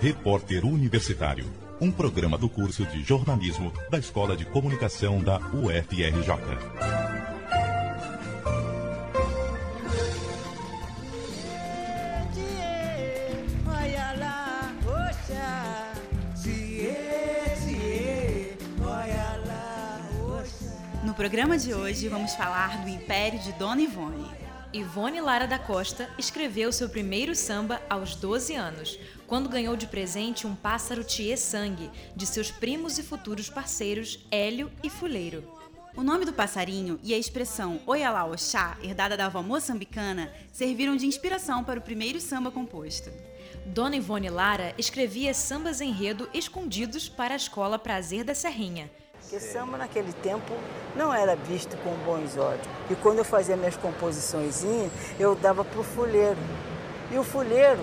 Repórter Universitário, um programa do curso de jornalismo da Escola de Comunicação da UFRJ. No programa de hoje vamos falar do Império de Dona Ivone. Ivone Lara da Costa escreveu seu primeiro samba aos 12 anos, quando ganhou de presente um pássaro tiê sangue de seus primos e futuros parceiros Hélio e Fuleiro. O nome do passarinho e a expressão Oialá Oxá, herdada da avó moçambicana, serviram de inspiração para o primeiro samba composto. Dona Ivone Lara escrevia sambas enredo escondidos para a escola Prazer da Serrinha. Porque samba naquele tempo não era visto com bons olhos. E quando eu fazia minhas composições, eu dava para o fuleiro. E o fuleiro,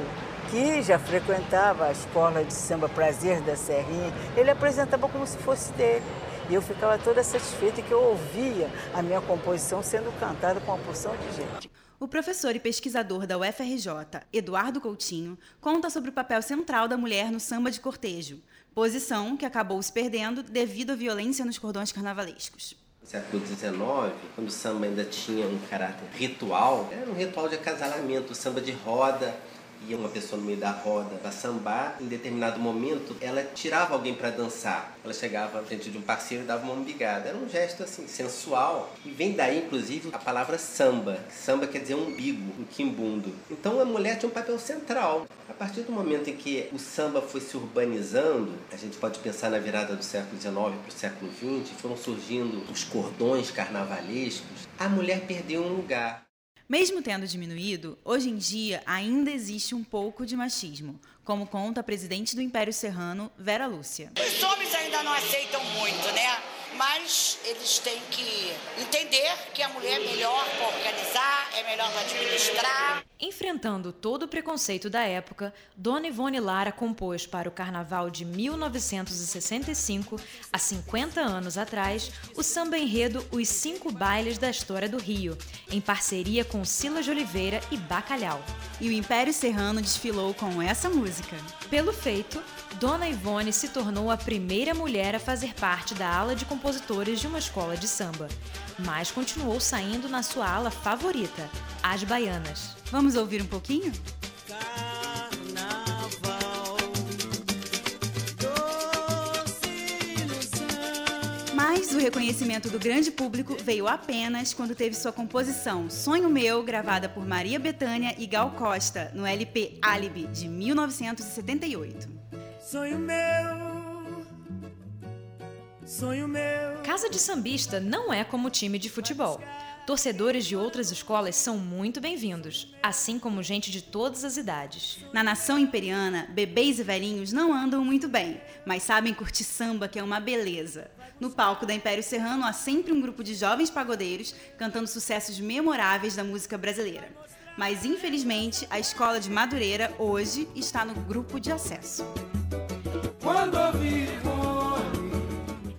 que já frequentava a escola de samba Prazer da Serrinha, ele apresentava como se fosse dele. E eu ficava toda satisfeita que eu ouvia a minha composição sendo cantada com uma porção de gente. O professor e pesquisador da UFRJ, Eduardo Coutinho, conta sobre o papel central da mulher no samba de cortejo, posição que acabou se perdendo devido à violência nos cordões carnavalescos. No século XIX, quando o samba ainda tinha um caráter ritual, era um ritual de acasalamento, o samba de roda, ia uma pessoa no meio da roda para sambar, em determinado momento ela tirava alguém para dançar. Ela chegava frente de um parceiro e dava uma umbigada. Era um gesto assim sensual e vem daí inclusive a palavra samba. Samba quer dizer umbigo, um quimbundo. Então a mulher tinha um papel central. A partir do momento em que o samba foi se urbanizando, a gente pode pensar na virada do século XIX para o século XX, foram surgindo os cordões carnavalescos, a mulher perdeu um lugar. Mesmo tendo diminuído, hoje em dia ainda existe um pouco de machismo, como conta a presidente do Império Serrano, Vera Lúcia. Os homens ainda não aceitam muito, né? Mas eles têm que entender que a mulher é melhor para organizar, é melhor para administrar. Enfrentando todo o preconceito da época, Dona Ivone Lara compôs para o Carnaval de 1965, há 50 anos atrás, o samba enredo Os Cinco Bailes da História do Rio, em parceria com Silas de Oliveira e Bacalhau. E o Império Serrano desfilou com essa música. Pelo feito, Dona Ivone se tornou a primeira mulher a fazer parte da ala de compositores de uma escola de samba, mas continuou saindo na sua ala favorita, as baianas. Vamos ouvir um pouquinho? Mas o reconhecimento do grande público veio apenas quando teve sua composição Sonho Meu, gravada por Maria Bethânia e Gal Costa, no LP Alibi, de 1978. Sonho meu, sonho meu. Casa de Sambista não é como time de futebol. Torcedores de outras escolas são muito bem-vindos, assim como gente de todas as idades. Na nação imperiana, bebês e velhinhos não andam muito bem, mas sabem curtir samba, que é uma beleza. No palco da Império Serrano há sempre um grupo de jovens pagodeiros cantando sucessos memoráveis da música brasileira. Mas infelizmente, a escola de Madureira hoje está no grupo de acesso. Quando ouvir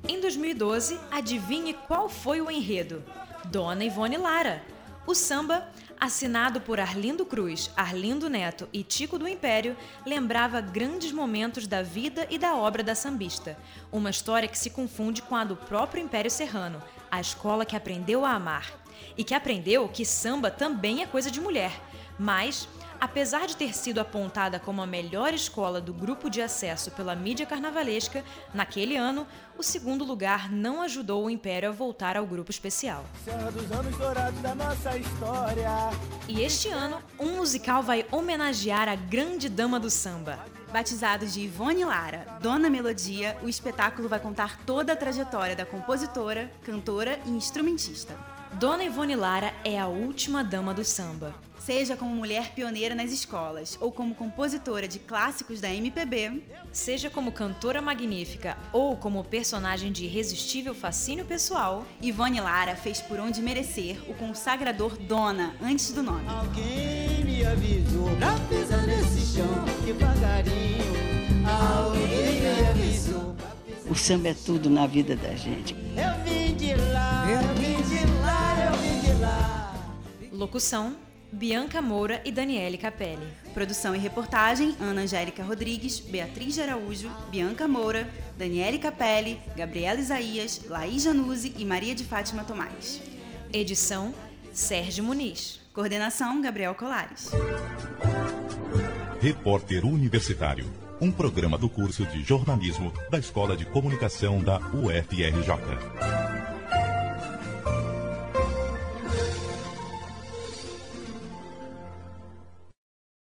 Em 2012, adivinhe qual foi o enredo? Dona Ivone Lara. O samba, assinado por Arlindo Cruz, Arlindo Neto e Tico do Império, lembrava grandes momentos da vida e da obra da sambista. Uma história que se confunde com a do próprio Império Serrano, a escola que aprendeu a amar. E que aprendeu que samba também é coisa de mulher. Mas Apesar de ter sido apontada como a melhor escola do grupo de acesso pela mídia carnavalesca, naquele ano, o segundo lugar não ajudou o Império a voltar ao grupo especial. E este ano, um musical vai homenagear a grande dama do samba. Batizado de Ivone Lara, Dona Melodia, o espetáculo vai contar toda a trajetória da compositora, cantora e instrumentista. Dona Ivone Lara é a última dama do samba. Seja como mulher pioneira nas escolas ou como compositora de clássicos da MPB, seja como cantora magnífica ou como personagem de irresistível fascínio pessoal, Ivone Lara fez por onde merecer o consagrador Dona antes do nome. Alguém me avisou pra pisar nesse chão devagarinho. Alguém me avisou. O samba é tudo na vida da gente. Eu Locução: Bianca Moura e Daniele Capelli. Produção e reportagem: Ana Angélica Rodrigues, Beatriz de Araújo, Bianca Moura, Daniele Capelli, Gabriela Isaías, Laís Januzzi e Maria de Fátima Tomás. Edição: Sérgio Muniz. Coordenação: Gabriel Colares. Repórter Universitário, um programa do curso de jornalismo da Escola de Comunicação da UFRJ.